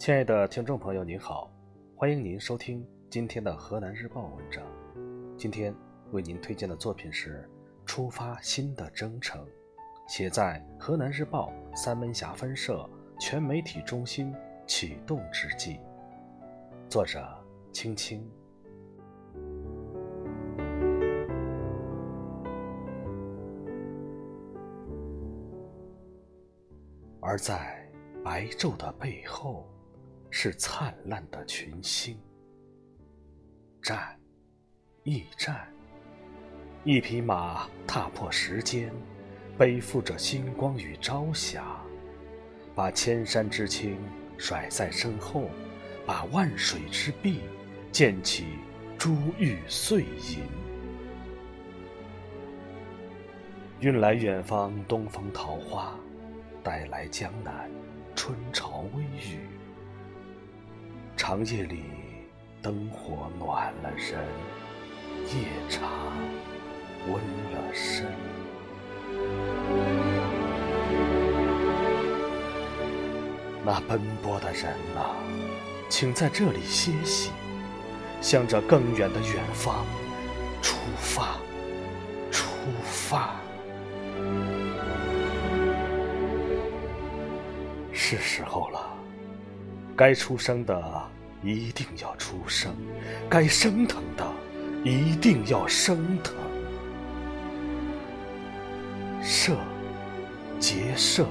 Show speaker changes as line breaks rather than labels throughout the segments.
亲爱的听众朋友，您好，欢迎您收听今天的河南日报文章。今天为您推荐的作品是《出发新的征程》，写在河南日报三门峡分社全媒体中心启动之际。作者：青青。而在白昼的背后，是灿烂的群星。战，驿站，一匹马踏破时间，背负着星光与朝霞，把千山之青甩在身后，把万水之碧溅起珠玉碎银，运来远方东方桃花。带来江南春潮微雨，长夜里灯火暖了人，夜茶温了身。那奔波的人啊，请在这里歇息，向着更远的远方出发，出发。是时候了，该出生的一定要出生，该升腾的一定要升腾。社，结社，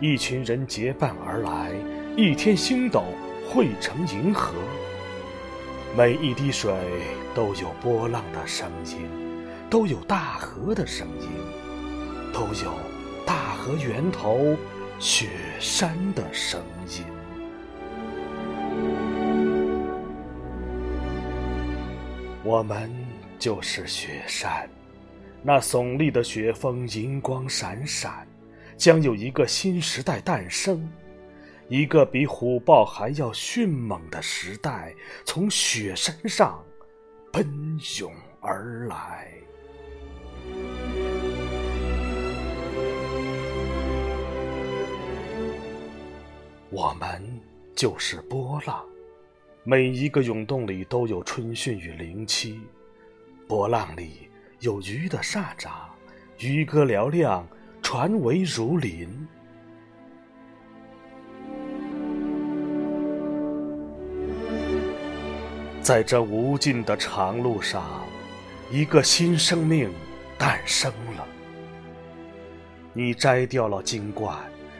一群人结伴而来，一天星斗汇成银河。每一滴水都有波浪的声音，都有大河的声音，都有大河源头。雪山的声音，我们就是雪山。那耸立的雪峰，银光闪闪，将有一个新时代诞生，一个比虎豹还要迅猛的时代从雪山上奔涌而来。我们就是波浪，每一个涌动里都有春汛与灵犀，波浪里有鱼的沙喳，渔歌嘹亮，船桅如林。在这无尽的长路上，一个新生命诞生了。你摘掉了金冠，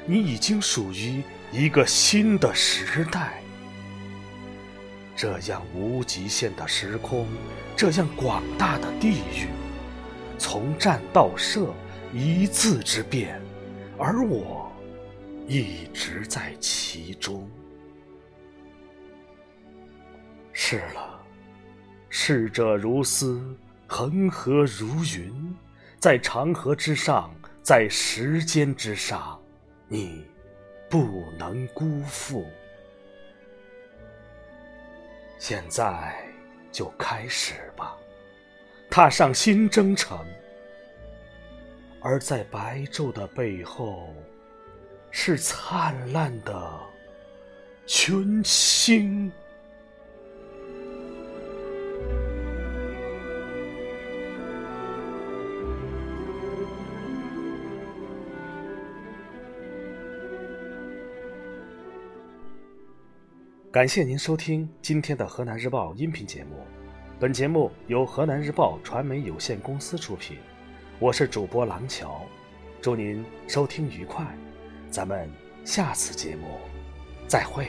你已经属于。一个新的时代，这样无极限的时空，这样广大的地域，从战到射，一字之变，而我一直在其中。是了，逝者如斯，恒河如云，在长河之上，在时间之上，你。不能辜负。现在就开始吧，踏上新征程。而在白昼的背后，是灿烂的群星。感谢您收听今天的河南日报音频节目，本节目由河南日报传媒有限公司出品，我是主播郎桥，祝您收听愉快，咱们下次节目再会。